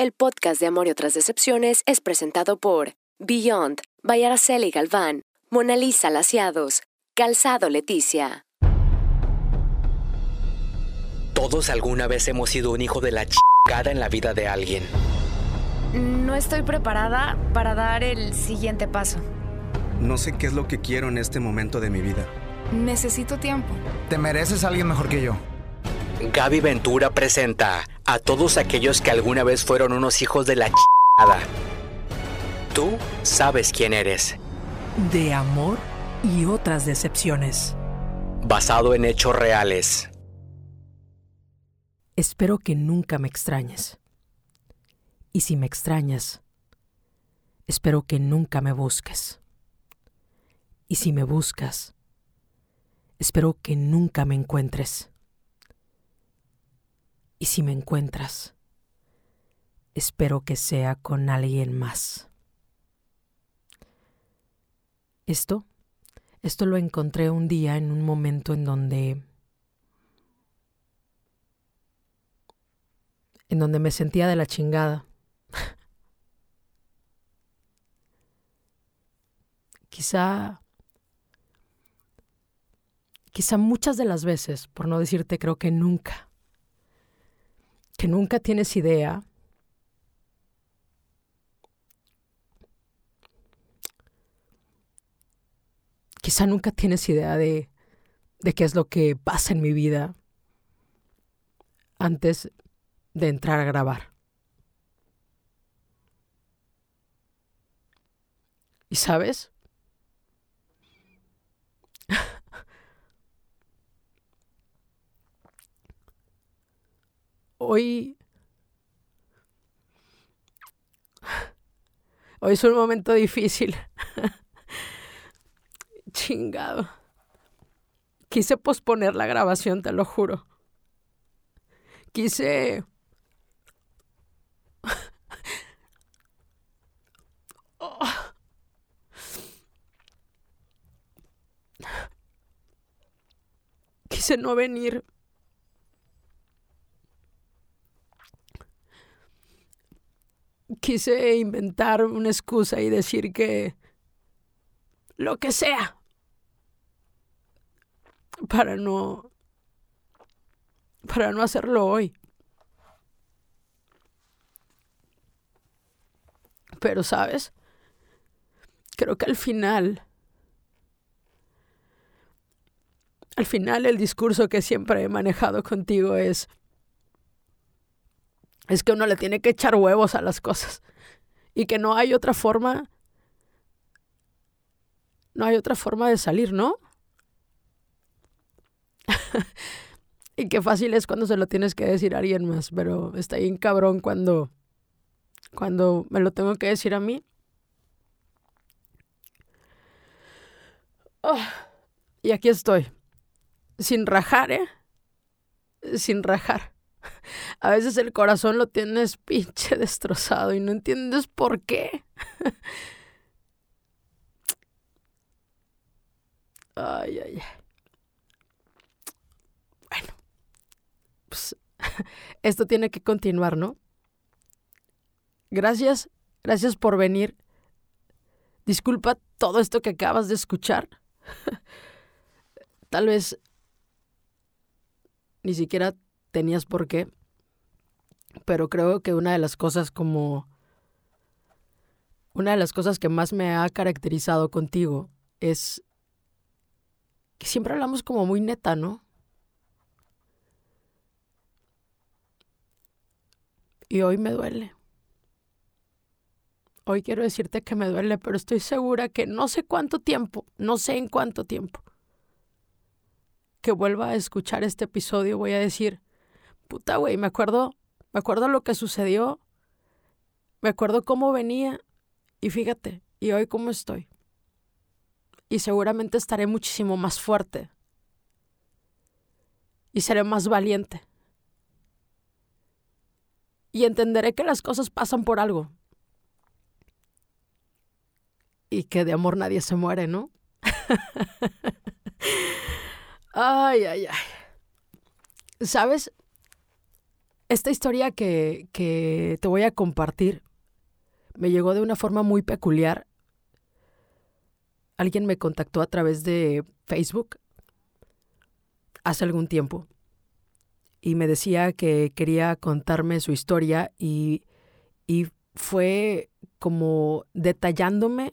El podcast de Amor y otras decepciones es presentado por Beyond, by Araceli Galván, Mona Lisa Laciados, Calzado Leticia. Todos alguna vez hemos sido un hijo de la chingada en la vida de alguien. No estoy preparada para dar el siguiente paso. No sé qué es lo que quiero en este momento de mi vida. Necesito tiempo. Te mereces a alguien mejor que yo. Gaby Ventura presenta a todos aquellos que alguna vez fueron unos hijos de la chingada. Tú sabes quién eres. De amor y otras decepciones. Basado en hechos reales. Espero que nunca me extrañes. Y si me extrañas, espero que nunca me busques. Y si me buscas, espero que nunca me encuentres. Y si me encuentras, espero que sea con alguien más. Esto, esto lo encontré un día en un momento en donde en donde me sentía de la chingada. quizá quizá muchas de las veces, por no decirte creo que nunca, que nunca tienes idea quizá nunca tienes idea de, de qué es lo que pasa en mi vida antes de entrar a grabar. ¿Y sabes? Hoy... Hoy es un momento difícil. Chingado. Quise posponer la grabación, te lo juro. Quise... Quise no venir. Quise inventar una excusa y decir que lo que sea para no para no hacerlo hoy. Pero, ¿sabes? Creo que al final al final el discurso que siempre he manejado contigo es es que uno le tiene que echar huevos a las cosas y que no hay otra forma no hay otra forma de salir, ¿no? y qué fácil es cuando se lo tienes que decir a alguien más, pero está bien cabrón cuando cuando me lo tengo que decir a mí. Oh, y aquí estoy sin rajar, ¿eh? Sin rajar. A veces el corazón lo tienes pinche destrozado y no entiendes por qué. Ay, ay, ay. Bueno, pues esto tiene que continuar, ¿no? Gracias, gracias por venir. Disculpa todo esto que acabas de escuchar. Tal vez ni siquiera tenías por qué, pero creo que una de las cosas como... Una de las cosas que más me ha caracterizado contigo es que siempre hablamos como muy neta, ¿no? Y hoy me duele. Hoy quiero decirte que me duele, pero estoy segura que no sé cuánto tiempo, no sé en cuánto tiempo, que vuelva a escuchar este episodio voy a decir, puta güey, me acuerdo, me acuerdo lo que sucedió, me acuerdo cómo venía y fíjate, y hoy cómo estoy. Y seguramente estaré muchísimo más fuerte. Y seré más valiente. Y entenderé que las cosas pasan por algo. Y que de amor nadie se muere, ¿no? Ay, ay, ay. ¿Sabes? Esta historia que, que te voy a compartir me llegó de una forma muy peculiar. Alguien me contactó a través de Facebook hace algún tiempo y me decía que quería contarme su historia y, y fue como detallándome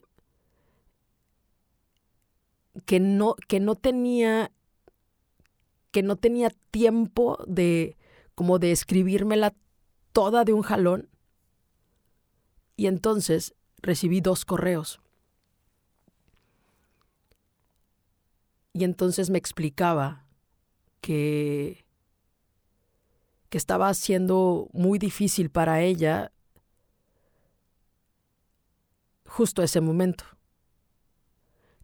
que no, que no tenía que no tenía tiempo de como de escribírmela toda de un jalón. Y entonces recibí dos correos. Y entonces me explicaba que que estaba siendo muy difícil para ella justo ese momento,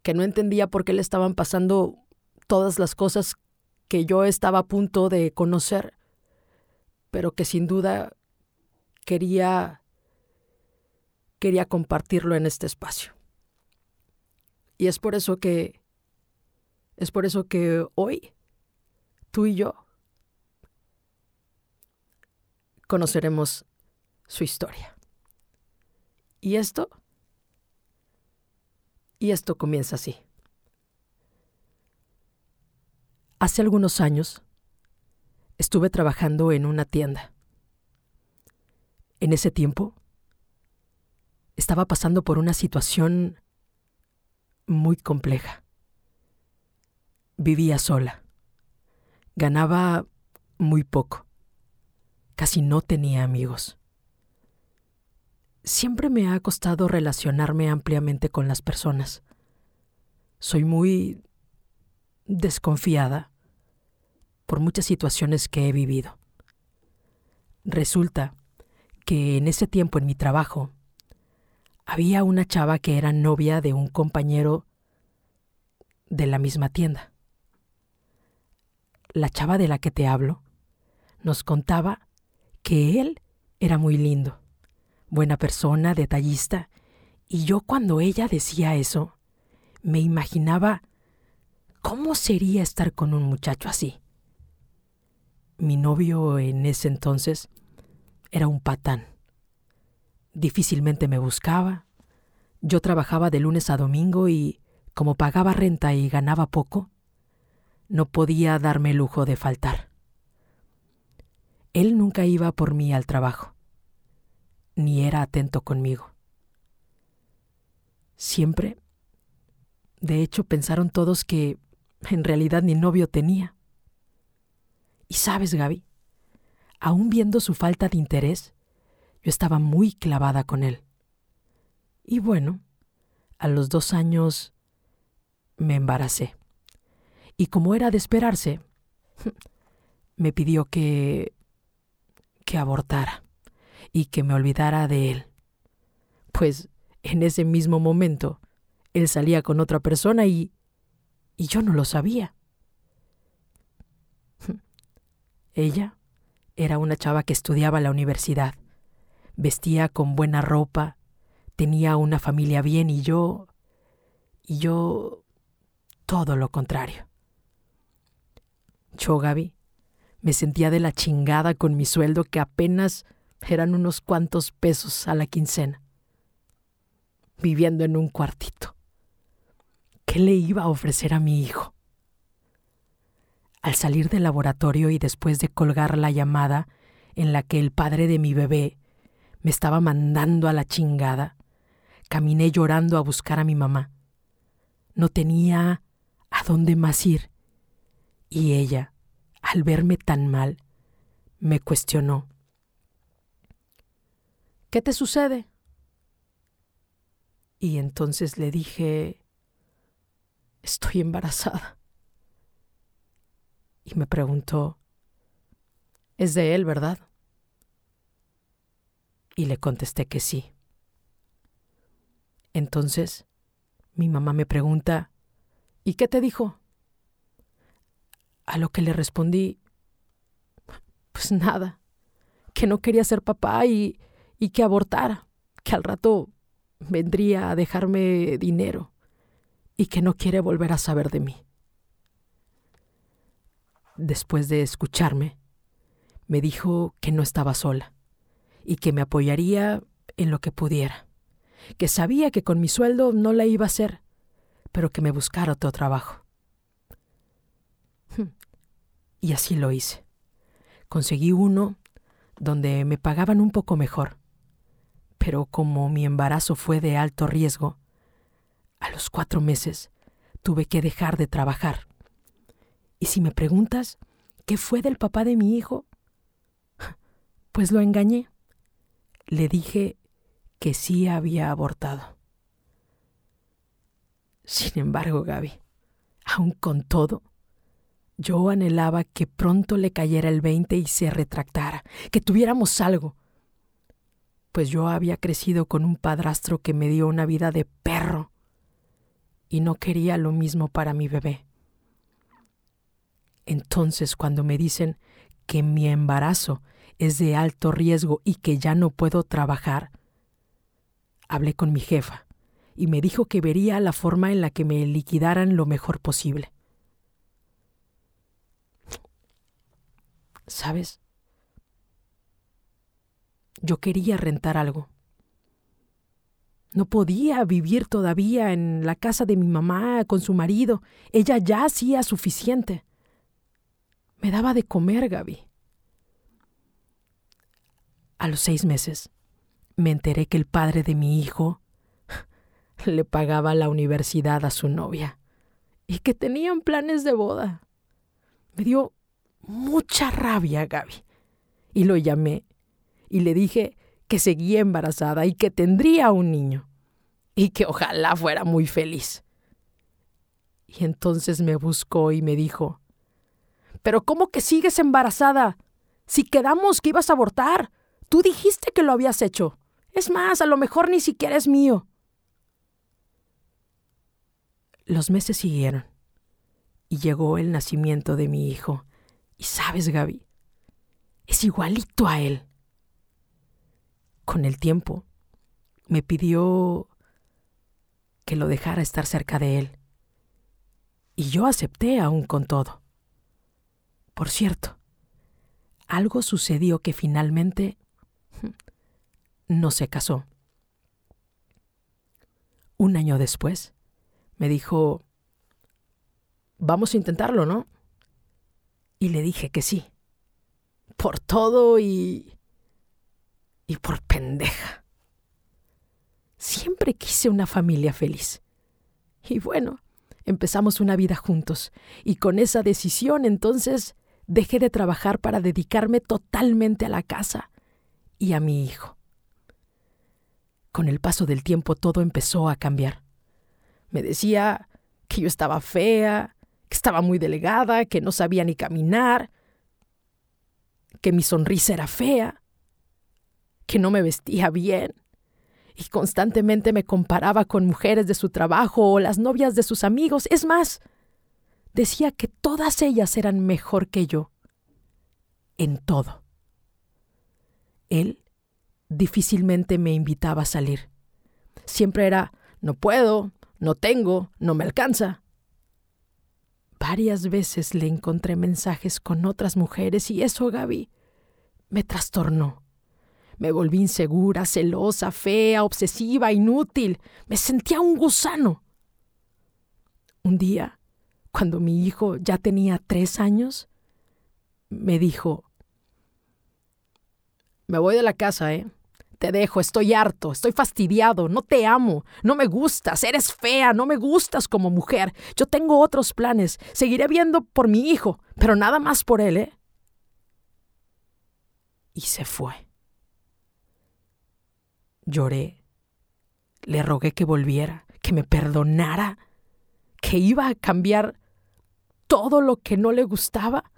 que no entendía por qué le estaban pasando todas las cosas que yo estaba a punto de conocer, pero que sin duda quería quería compartirlo en este espacio. Y es por eso que es por eso que hoy tú y yo conoceremos su historia. Y esto y esto comienza así. Hace algunos años estuve trabajando en una tienda. En ese tiempo estaba pasando por una situación muy compleja. Vivía sola. Ganaba muy poco. Casi no tenía amigos. Siempre me ha costado relacionarme ampliamente con las personas. Soy muy desconfiada por muchas situaciones que he vivido. Resulta que en ese tiempo en mi trabajo había una chava que era novia de un compañero de la misma tienda. La chava de la que te hablo nos contaba que él era muy lindo, buena persona, detallista, y yo cuando ella decía eso, me imaginaba cómo sería estar con un muchacho así. Mi novio en ese entonces era un patán. Difícilmente me buscaba. Yo trabajaba de lunes a domingo y, como pagaba renta y ganaba poco, no podía darme el lujo de faltar. Él nunca iba por mí al trabajo, ni era atento conmigo. Siempre, de hecho, pensaron todos que en realidad ni novio tenía. Y sabes, Gaby, aún viendo su falta de interés, yo estaba muy clavada con él. Y bueno, a los dos años me embaracé. Y como era de esperarse, me pidió que que abortara y que me olvidara de él. Pues en ese mismo momento él salía con otra persona y y yo no lo sabía. Ella era una chava que estudiaba la universidad, vestía con buena ropa, tenía una familia bien y yo... y yo... todo lo contrario. Yo, Gaby, me sentía de la chingada con mi sueldo que apenas eran unos cuantos pesos a la quincena, viviendo en un cuartito. ¿Qué le iba a ofrecer a mi hijo? Al salir del laboratorio y después de colgar la llamada en la que el padre de mi bebé me estaba mandando a la chingada, caminé llorando a buscar a mi mamá. No tenía a dónde más ir. Y ella, al verme tan mal, me cuestionó. ¿Qué te sucede? Y entonces le dije, estoy embarazada y me preguntó, ¿es de él, verdad? Y le contesté que sí. Entonces, mi mamá me pregunta, ¿y qué te dijo? A lo que le respondí, pues nada, que no quería ser papá y, y que abortara, que al rato vendría a dejarme dinero y que no quiere volver a saber de mí después de escucharme, Me dijo que no estaba sola y que me apoyaría en lo que pudiera, que sabía que con mi sueldo no la iba a hacer, pero que me buscara otro trabajo. Y así lo hice. Conseguí uno donde me pagaban un poco mejor, pero como mi embarazo fue de alto riesgo, a los cuatro meses tuve que dejar de trabajar. Y si me preguntas qué fue del papá de mi hijo, pues lo engañé. Le dije que sí había abortado. Sin embargo, Gaby, aun con todo, yo anhelaba que pronto le cayera el veinte y se retractara, que tuviéramos algo. Pues yo había crecido con un padrastro que me dio una vida de perro y no quería lo mismo para mi bebé. Entonces, cuando me dicen que mi embarazo es de alto riesgo y que ya no puedo trabajar, hablé con mi jefa y me dijo que vería la forma en la que me liquidaran lo mejor posible. ¿Sabes? Yo quería rentar algo. No podía vivir todavía en la casa de mi mamá con su marido. Ella ya hacía suficiente. Me daba de comer, Gaby. A los seis meses me enteré que el padre de mi hijo le pagaba la universidad a su novia y que tenían planes de boda. Me dio mucha rabia, Gaby. Y lo llamé y le dije que seguía embarazada y que tendría un niño y que ojalá fuera muy feliz. Y entonces me buscó y me dijo, ¿Pero cómo que sigues embarazada? Si quedamos que ibas a abortar. Tú dijiste que lo habías hecho. Es más, a lo mejor ni siquiera es mío. Los meses siguieron y llegó el nacimiento de mi hijo. Y sabes, Gaby, es igualito a él. Con el tiempo, me pidió que lo dejara estar cerca de él. Y yo acepté aún con todo. Por cierto, algo sucedió que finalmente no se casó. Un año después, me dijo, vamos a intentarlo, ¿no? Y le dije que sí. Por todo y... y por pendeja. Siempre quise una familia feliz. Y bueno, empezamos una vida juntos. Y con esa decisión entonces dejé de trabajar para dedicarme totalmente a la casa y a mi hijo. Con el paso del tiempo todo empezó a cambiar. Me decía que yo estaba fea, que estaba muy delegada, que no sabía ni caminar, que mi sonrisa era fea, que no me vestía bien, y constantemente me comparaba con mujeres de su trabajo o las novias de sus amigos. Es más, decía que todas ellas eran mejor que yo, en todo. Él difícilmente me invitaba a salir. Siempre era, no puedo, no tengo, no me alcanza. Varias veces le encontré mensajes con otras mujeres y eso, Gaby, me trastornó. Me volví insegura, celosa, fea, obsesiva, inútil. Me sentía un gusano. Un día, cuando mi hijo ya tenía tres años, me dijo, me voy de la casa, ¿eh? Te dejo, estoy harto, estoy fastidiado, no te amo, no me gustas, eres fea, no me gustas como mujer. Yo tengo otros planes, seguiré viendo por mi hijo, pero nada más por él, ¿eh? Y se fue. Lloré, le rogué que volviera, que me perdonara, que iba a cambiar todo lo que no le gustaba.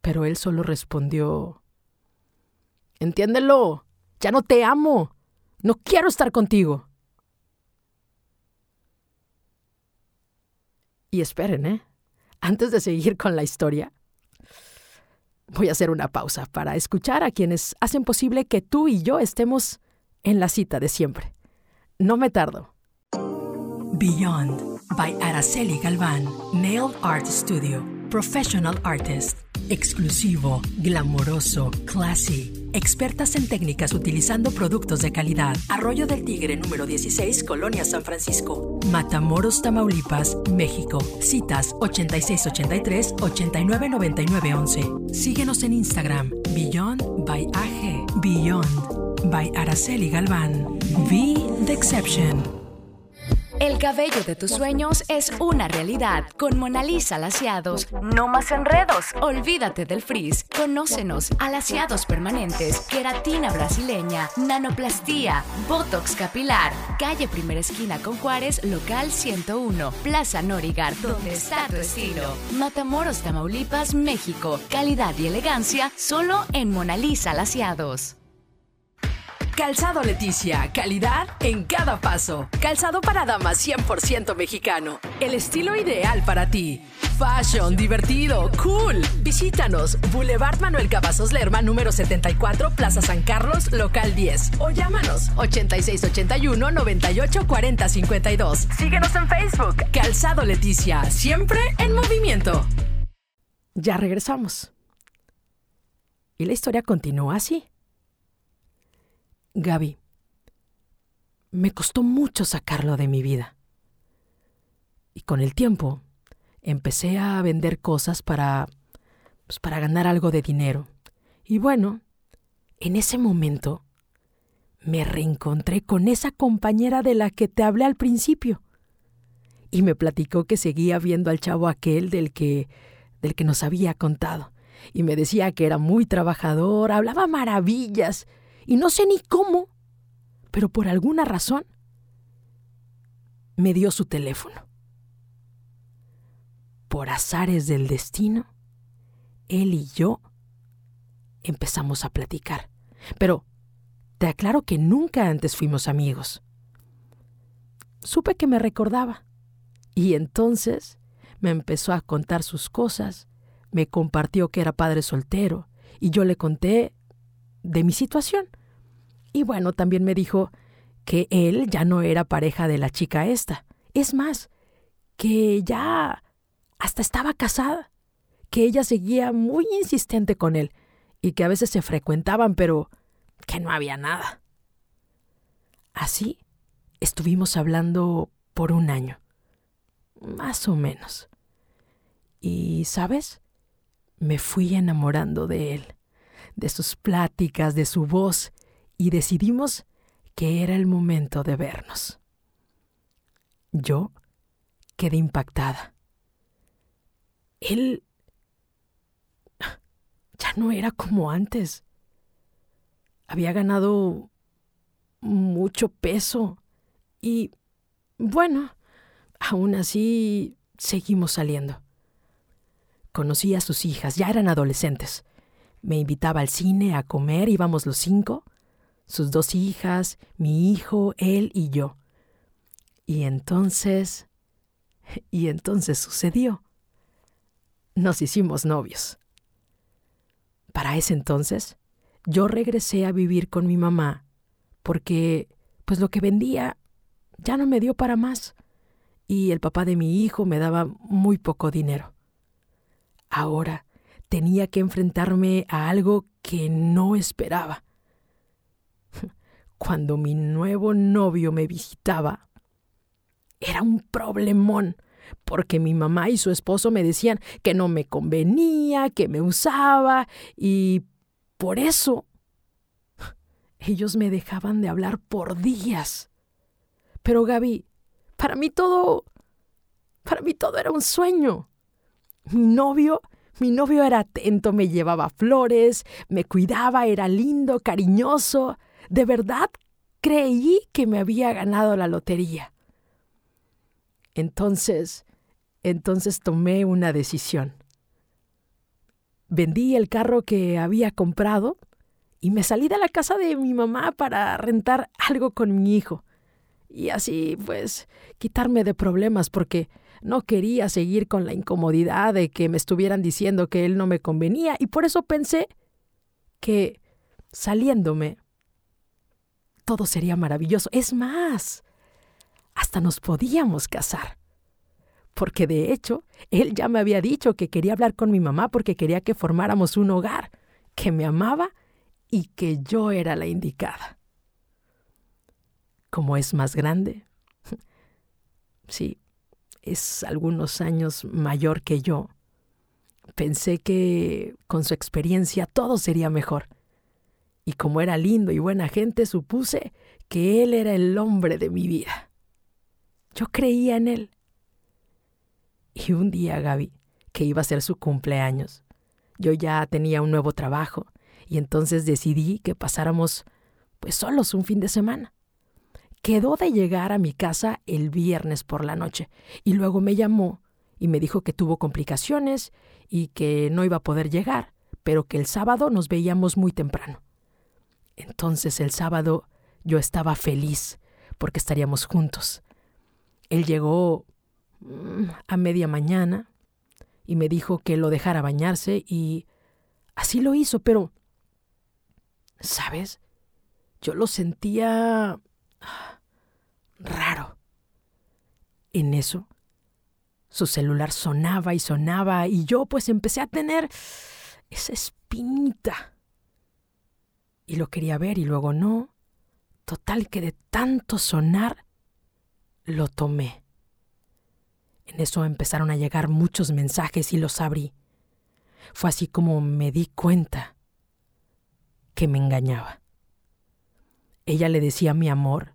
Pero él solo respondió, Entiéndelo, ya no te amo. No quiero estar contigo. Y esperen, ¿eh? Antes de seguir con la historia, voy a hacer una pausa para escuchar a quienes hacen posible que tú y yo estemos en la cita de siempre. No me tardo. Beyond by Araceli Galván, Nail Art Studio, Professional Artist. exclusivo, glamoroso, classy. Expertas en técnicas utilizando productos de calidad. Arroyo del Tigre número 16, Colonia San Francisco. Matamoros, Tamaulipas, México. Citas 8683-899911. Síguenos en Instagram, Beyond by AG. Beyond by Araceli Galván. Be the exception. El cabello de tus sueños es una realidad. Con Mona Lisa Laciados. No más enredos. Olvídate del frizz. Conócenos. Alaciados permanentes. Queratina brasileña. Nanoplastía. Botox capilar. Calle Primera Esquina con Juárez, local 101. Plaza Norigar. Donde está tu estilo. Matamoros, Tamaulipas, México. Calidad y elegancia solo en Mona Lisa Laciados. Calzado Leticia, calidad en cada paso. Calzado para damas 100% mexicano. El estilo ideal para ti. Fashion, divertido, cool. Visítanos. Boulevard Manuel Cavazos Lerma, número 74, Plaza San Carlos, local 10. O llámanos 8681 98 40 52. Síguenos en Facebook. Calzado Leticia, siempre en movimiento. Ya regresamos. Y la historia continúa así. Gaby, me costó mucho sacarlo de mi vida. Y con el tiempo empecé a vender cosas para pues, para ganar algo de dinero. Y bueno, en ese momento me reencontré con esa compañera de la que te hablé al principio. Y me platicó que seguía viendo al chavo aquel del que del que nos había contado. Y me decía que era muy trabajador, hablaba maravillas y no sé ni cómo, pero por alguna razón me dio su teléfono. Por azares del destino, él y yo empezamos a platicar. Pero te aclaro que nunca antes fuimos amigos. Supe que me recordaba. Y entonces me empezó a contar sus cosas, me compartió que era padre soltero, y yo le conté de mi situación. Y bueno, también me dijo que él ya no era pareja de la chica esta. Es más, que ya hasta estaba casada, que ella seguía muy insistente con él y que a veces se frecuentaban, pero que no había nada. Así estuvimos hablando por un año, más o menos. Y, ¿sabes? Me fui enamorando de él de sus pláticas, de su voz, y decidimos que era el momento de vernos. Yo quedé impactada. Él ya no era como antes. Había ganado mucho peso y, bueno, aún así seguimos saliendo. Conocí a sus hijas, ya eran adolescentes. Me invitaba al cine, a comer, íbamos los cinco, sus dos hijas, mi hijo, él y yo. Y entonces... Y entonces sucedió. Nos hicimos novios. Para ese entonces, yo regresé a vivir con mi mamá porque, pues lo que vendía ya no me dio para más y el papá de mi hijo me daba muy poco dinero. Ahora tenía que enfrentarme a algo que no esperaba. Cuando mi nuevo novio me visitaba, era un problemón, porque mi mamá y su esposo me decían que no me convenía, que me usaba, y por eso ellos me dejaban de hablar por días. Pero Gaby, para mí todo, para mí todo era un sueño. Mi novio mi novio era atento, me llevaba flores, me cuidaba, era lindo, cariñoso. De verdad creí que me había ganado la lotería. Entonces, entonces tomé una decisión. Vendí el carro que había comprado y me salí de la casa de mi mamá para rentar algo con mi hijo. Y así, pues, quitarme de problemas porque no quería seguir con la incomodidad de que me estuvieran diciendo que él no me convenía y por eso pensé que saliéndome todo sería maravilloso. Es más, hasta nos podíamos casar. porque de hecho, él ya me había dicho que quería hablar con mi mamá porque quería que formáramos un hogar, que me amaba y que yo era la indicada. Como es más grande, sí, es algunos años mayor que yo, pensé que con su experiencia todo sería mejor. Y como era lindo y buena gente, supuse que él era el hombre de mi vida. Yo creía en él. Y un día, Gaby, que iba a ser su cumpleaños, yo ya tenía un nuevo trabajo y entonces decidí que pasáramos pues solos un fin de semana. Quedó de llegar a mi casa el viernes por la noche y luego me llamó y me dijo que tuvo complicaciones y que no iba a poder llegar, pero que el sábado nos veíamos muy temprano. Entonces el sábado yo estaba feliz porque estaríamos juntos. Él llegó mm, a media mañana y me dijo que lo dejara bañarse y así lo hizo, pero, ¿sabes? Yo lo sentía raro. En eso, su celular sonaba y sonaba y yo pues empecé a tener esa espinita. Y lo quería ver y luego no. Total que de tanto sonar, lo tomé. En eso empezaron a llegar muchos mensajes y los abrí. Fue así como me di cuenta que me engañaba. Ella le decía mi amor.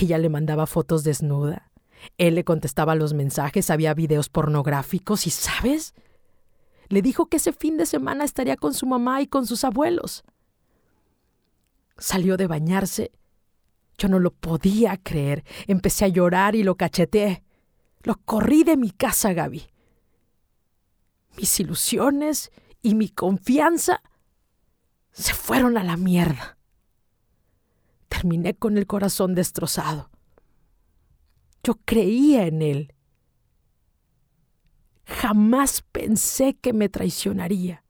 Ella le mandaba fotos desnuda. Él le contestaba los mensajes, había videos pornográficos y, ¿sabes? Le dijo que ese fin de semana estaría con su mamá y con sus abuelos. Salió de bañarse. Yo no lo podía creer. Empecé a llorar y lo cacheteé. Lo corrí de mi casa, Gaby. Mis ilusiones y mi confianza se fueron a la mierda. Terminé con el corazón destrozado. Yo creía en él. Jamás pensé que me traicionaría.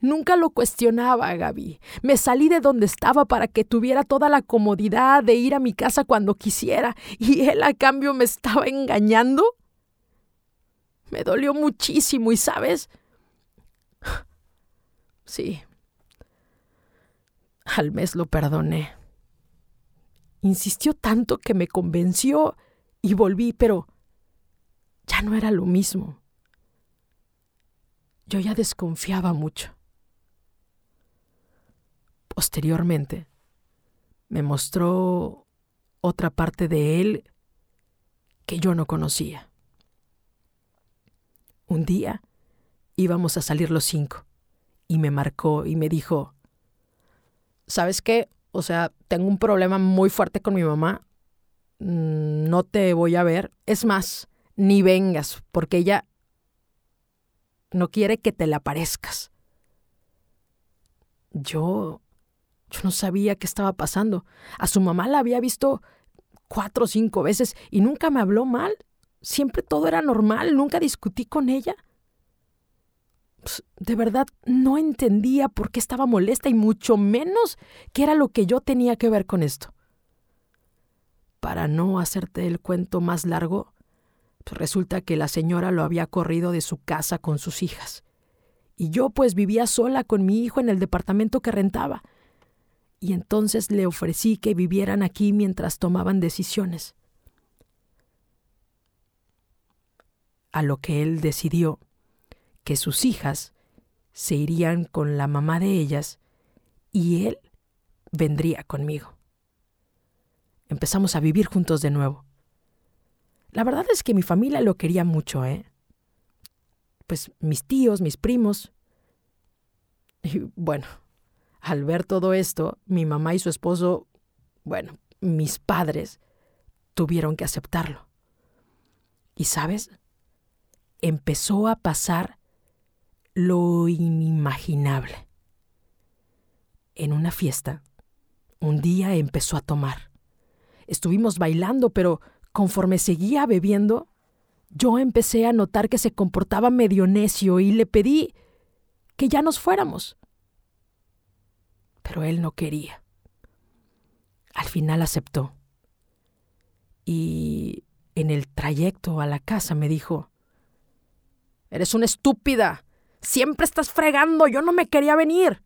Nunca lo cuestionaba, Gaby. Me salí de donde estaba para que tuviera toda la comodidad de ir a mi casa cuando quisiera, y él a cambio me estaba engañando. Me dolió muchísimo, y sabes, sí, al mes lo perdoné. Insistió tanto que me convenció y volví, pero ya no era lo mismo. Yo ya desconfiaba mucho. Posteriormente, me mostró otra parte de él que yo no conocía. Un día íbamos a salir los cinco y me marcó y me dijo, ¿sabes qué? O sea, tengo un problema muy fuerte con mi mamá. Mm, no te voy a ver. Es más, ni vengas, porque ella no quiere que te la parezcas. Yo yo no sabía qué estaba pasando. A su mamá la había visto cuatro o cinco veces y nunca me habló mal. Siempre todo era normal, nunca discutí con ella. Pues, de verdad no entendía por qué estaba molesta y mucho menos qué era lo que yo tenía que ver con esto. Para no hacerte el cuento más largo, pues resulta que la señora lo había corrido de su casa con sus hijas. Y yo pues vivía sola con mi hijo en el departamento que rentaba y entonces le ofrecí que vivieran aquí mientras tomaban decisiones. A lo que él decidió que sus hijas se irían con la mamá de ellas y él vendría conmigo. Empezamos a vivir juntos de nuevo. La verdad es que mi familia lo quería mucho, ¿eh? Pues mis tíos, mis primos. Y bueno, al ver todo esto, mi mamá y su esposo, bueno, mis padres, tuvieron que aceptarlo. Y sabes, empezó a pasar lo inimaginable. En una fiesta, un día empezó a tomar. Estuvimos bailando, pero conforme seguía bebiendo, yo empecé a notar que se comportaba medio necio y le pedí que ya nos fuéramos pero él no quería. Al final aceptó. Y En el trayecto a la casa me dijo, Eres una estúpida. Siempre estás fregando. Yo no me quería venir.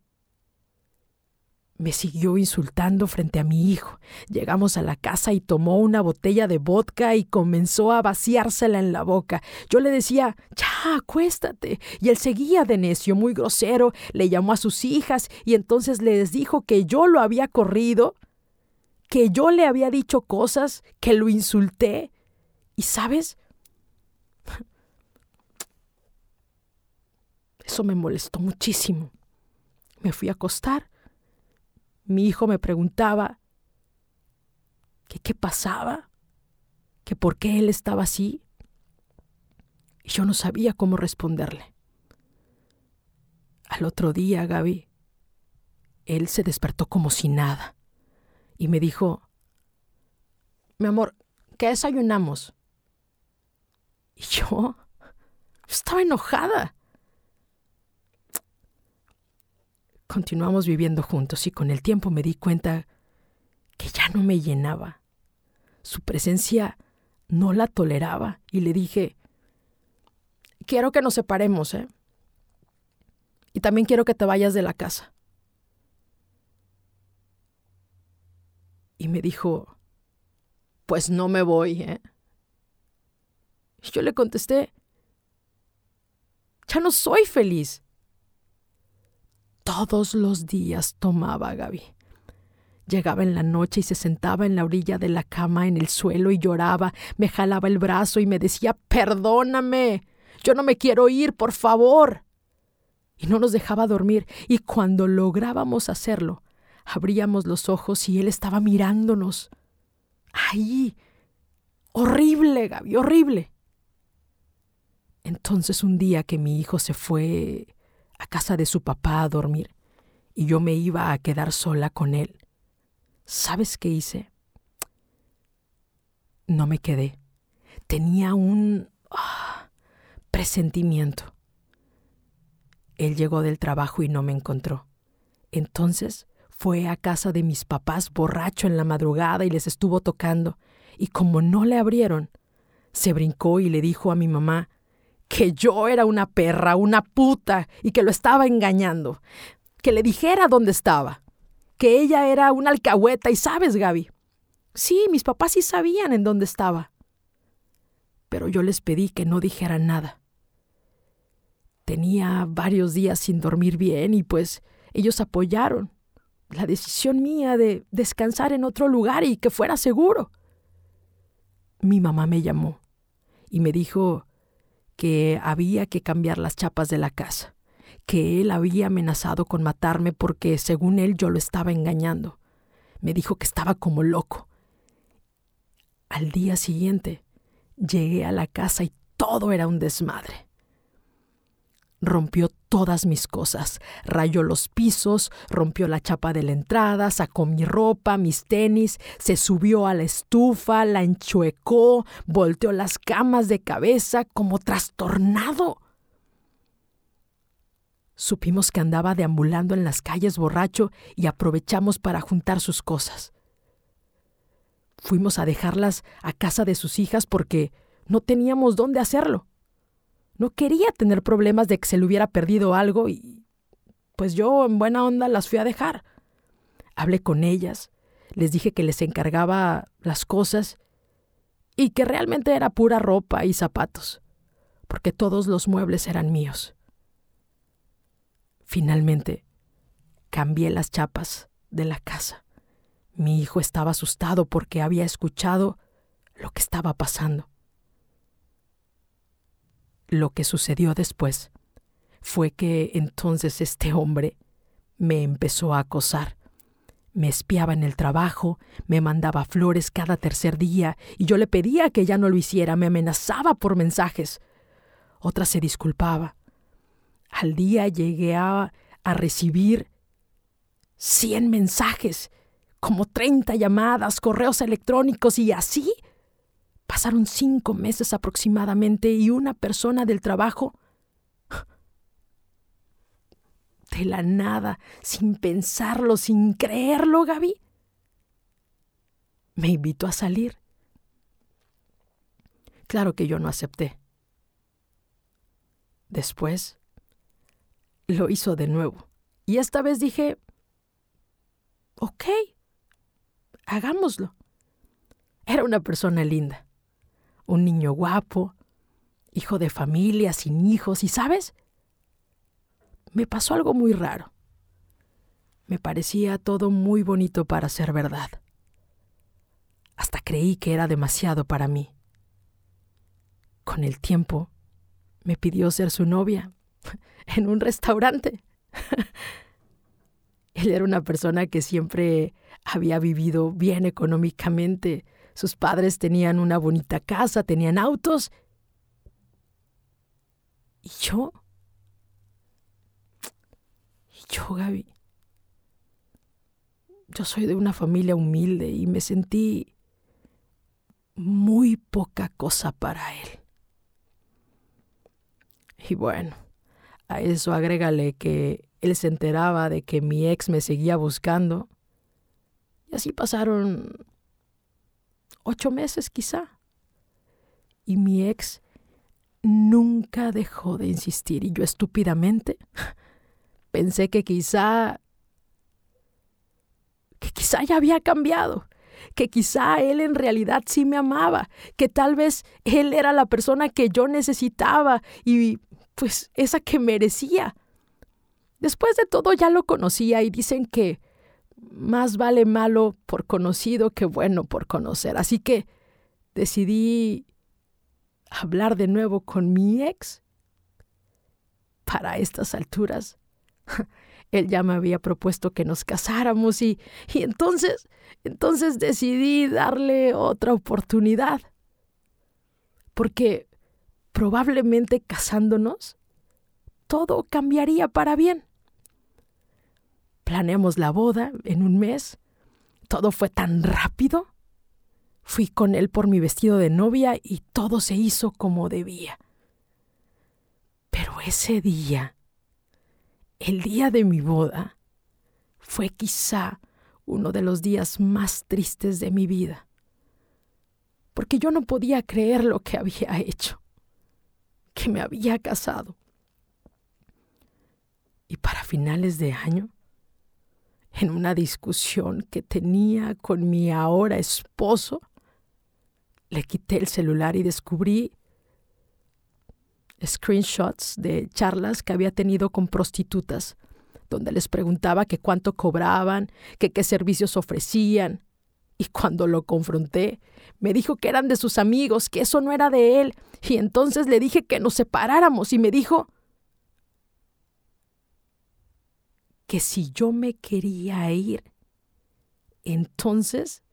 Me siguió insultando frente a mi hijo. Llegamos a la casa y tomó una botella de vodka y comenzó a vaciársela en la boca. Yo le decía, ya, acuéstate. Y él seguía de necio, muy grosero. Le llamó a sus hijas y entonces les dijo que yo lo había corrido, que yo le había dicho cosas, que lo insulté. ¿Y sabes? Eso me molestó muchísimo. Me fui a acostar mi hijo me preguntaba qué pasaba, que por qué él estaba así, y yo no sabía cómo responderle. Al otro día, Gaby, él se despertó como si nada y me dijo, mi amor, ¿qué desayunamos? Y yo estaba enojada. Continuamos viviendo juntos y con el tiempo me di cuenta que ya no me llenaba. Su presencia no la toleraba y le dije, quiero que nos separemos, ¿eh? Y también quiero que te vayas de la casa. Y me dijo, pues no me voy, ¿eh? Y yo le contesté, ya no soy feliz todos los días tomaba Gaby. Llegaba en la noche y se sentaba en la orilla de la cama en el suelo y lloraba, me jalaba el brazo y me decía Perdóname, yo no me quiero ir, por favor. Y no nos dejaba dormir, y cuando lográbamos hacerlo, abríamos los ojos y él estaba mirándonos. Ahí. Horrible, Gaby, horrible. Entonces un día que mi hijo se fue a casa de su papá a dormir y yo me iba a quedar sola con él. ¿Sabes qué hice? No me quedé. Tenía un ah, presentimiento. Él llegó del trabajo y no me encontró. Entonces fue a casa de mis papás borracho en la madrugada y les estuvo tocando. Y como no le abrieron, se brincó y le dijo a mi mamá que yo era una perra, una puta, y que lo estaba engañando. Que le dijera dónde estaba. Que ella era una alcahueta, y sabes, Gaby. Sí, mis papás sí sabían en dónde estaba. Pero yo les pedí que no dijeran nada. Tenía varios días sin dormir bien y pues ellos apoyaron la decisión mía de descansar en otro lugar y que fuera seguro. Mi mamá me llamó y me dijo que había que cambiar las chapas de la casa, que él había amenazado con matarme porque, según él, yo lo estaba engañando. Me dijo que estaba como loco. Al día siguiente, llegué a la casa y todo era un desmadre rompió todas mis cosas, rayó los pisos, rompió la chapa de la entrada, sacó mi ropa, mis tenis, se subió a la estufa, la enchuecó, volteó las camas de cabeza como trastornado. Supimos que andaba deambulando en las calles borracho y aprovechamos para juntar sus cosas. Fuimos a dejarlas a casa de sus hijas porque no teníamos dónde hacerlo. No quería tener problemas de que se le hubiera perdido algo y pues yo en buena onda las fui a dejar. Hablé con ellas, les dije que les encargaba las cosas y que realmente era pura ropa y zapatos, porque todos los muebles eran míos. Finalmente, cambié las chapas de la casa. Mi hijo estaba asustado porque había escuchado lo que estaba pasando. Lo que sucedió después fue que entonces este hombre me empezó a acosar. Me espiaba en el trabajo, me mandaba flores cada tercer día y yo le pedía que ya no lo hiciera, me amenazaba por mensajes. Otra se disculpaba. Al día llegué a, a recibir cien mensajes, como treinta llamadas, correos electrónicos y así Pasaron cinco meses aproximadamente y una persona del trabajo, de la nada, sin pensarlo, sin creerlo, Gaby, me invitó a salir. Claro que yo no acepté. Después lo hizo de nuevo. Y esta vez dije, ok, hagámoslo. Era una persona linda, un niño guapo, hijo de familia, sin hijos, y sabes, me pasó algo muy raro. Me parecía todo muy bonito para ser verdad. Hasta creí que era demasiado para mí. Con el tiempo, me pidió ser su novia en un restaurante. Él era una persona que siempre había vivido bien económicamente. Sus padres tenían una bonita casa, tenían autos. ¿Y yo? ¿Y yo, Gaby? Yo soy de una familia humilde y me sentí muy poca cosa para él. Y bueno, a eso agrégale que él se enteraba de que mi ex me seguía buscando. Y así pasaron ocho meses quizá. Y mi ex nunca dejó de insistir y yo estúpidamente pensé que quizá que quizá ya había cambiado, que quizá él en realidad sí me amaba, que tal vez él era la persona que yo necesitaba y pues esa que merecía. Después de todo ya lo conocía y dicen que más vale malo por conocido que bueno por conocer. Así que decidí hablar de nuevo con mi ex. Para estas alturas, él ya me había propuesto que nos casáramos y, y entonces, entonces decidí darle otra oportunidad. Porque probablemente casándonos, todo cambiaría para bien. Planeamos la boda en un mes. Todo fue tan rápido. Fui con él por mi vestido de novia y todo se hizo como debía. Pero ese día, el día de mi boda, fue quizá uno de los días más tristes de mi vida, porque yo no podía creer lo que había hecho que me había casado. Y para finales de año, en una discusión que tenía con mi ahora esposo, le quité el celular y descubrí screenshots de charlas que había tenido con prostitutas, donde les preguntaba que cuánto cobraban, que qué servicios ofrecían. Y cuando lo confronté, me dijo que eran de sus amigos, que eso no era de él. Y entonces le dije que nos separáramos y me dijo que si yo me quería ir, entonces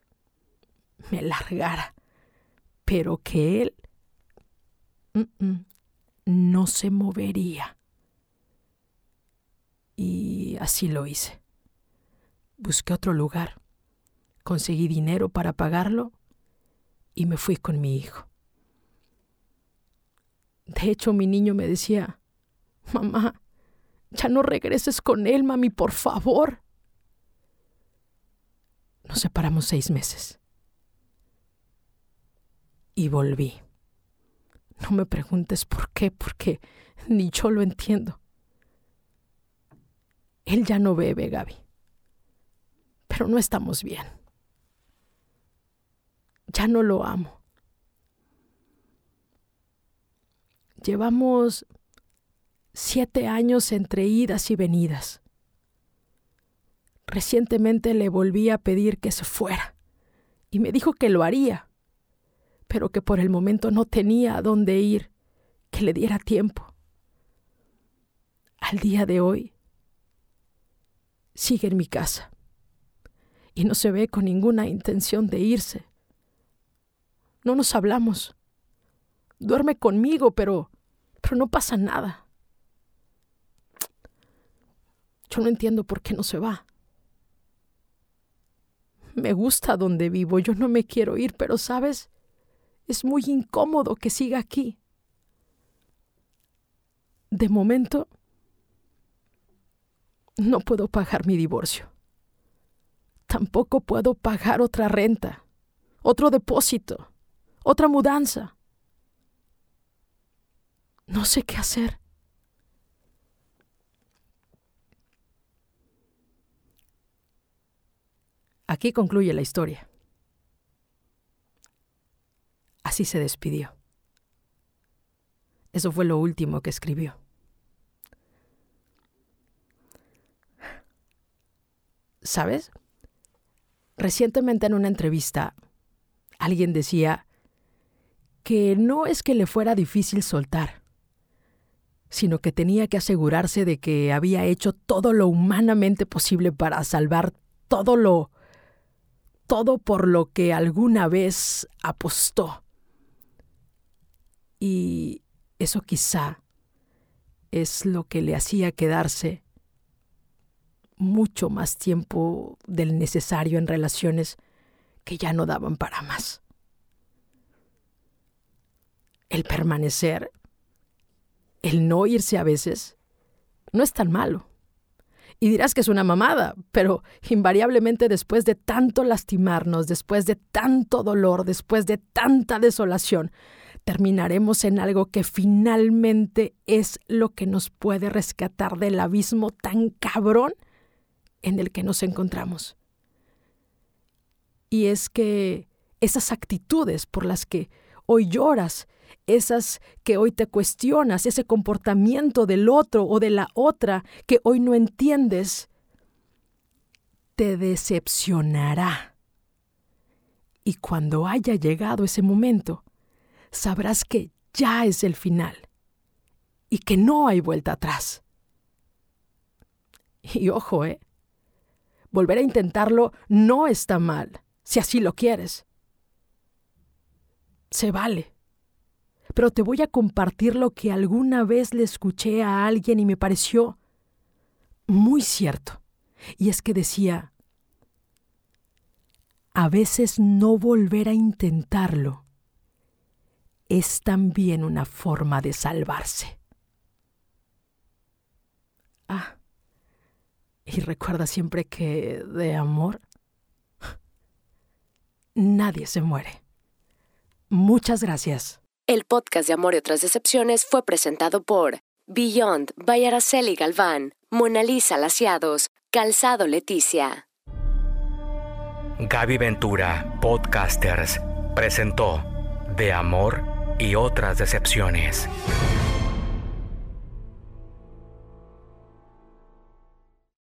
me largara, pero que él no se movería. Y así lo hice. Busqué otro lugar, conseguí dinero para pagarlo y me fui con mi hijo. De hecho, mi niño me decía, mamá, ya no regreses con él, mami, por favor. Nos separamos seis meses. Y volví. No me preguntes por qué, porque ni yo lo entiendo. Él ya no bebe, Gaby. Pero no estamos bien ya no lo amo. Llevamos siete años entre idas y venidas. Recientemente le volví a pedir que se fuera y me dijo que lo haría, pero que por el momento no tenía a dónde ir, que le diera tiempo. Al día de hoy sigue en mi casa y no se ve con ninguna intención de irse. No nos hablamos. Duerme conmigo, pero pero no pasa nada. No entiendo por qué no se va. Me gusta donde vivo, yo no me quiero ir, pero sabes, es muy incómodo que siga aquí. De momento, no puedo pagar mi divorcio. Tampoco puedo pagar otra renta, otro depósito otra mudanza. No sé qué hacer. Aquí concluye la historia. Así se despidió. Eso fue lo último que escribió. ¿Sabes? Recientemente en una entrevista, alguien decía que no es que le fuera difícil soltar, sino que tenía que asegurarse de que había hecho todo lo humanamente posible para salvar todo lo todo por lo que alguna vez apostó. Y eso quizá es lo que le hacía quedarse mucho más tiempo del necesario en relaciones que ya no daban para más. El permanecer, el no irse a veces, no es tan malo. Y dirás que es una mamada, pero invariablemente después de tanto lastimarnos, después de tanto dolor, después de tanta desolación, terminaremos en algo que finalmente es lo que nos puede rescatar del abismo tan cabrón en el que nos encontramos. Y es que esas actitudes por las que hoy lloras, esas que hoy te cuestionas, ese comportamiento del otro o de la otra que hoy no entiendes, te decepcionará. Y cuando haya llegado ese momento, sabrás que ya es el final y que no hay vuelta atrás. Y ojo, ¿eh? Volver a intentarlo no está mal, si así lo quieres. Se vale pero te voy a compartir lo que alguna vez le escuché a alguien y me pareció muy cierto. Y es que decía, a veces no volver a intentarlo es también una forma de salvarse. Ah, y recuerda siempre que de amor nadie se muere. Muchas gracias. El podcast de Amor y otras decepciones fue presentado por Beyond by Galván, Mona Lisa Laciados, Calzado Leticia. Gaby Ventura, Podcasters, presentó De Amor y otras decepciones.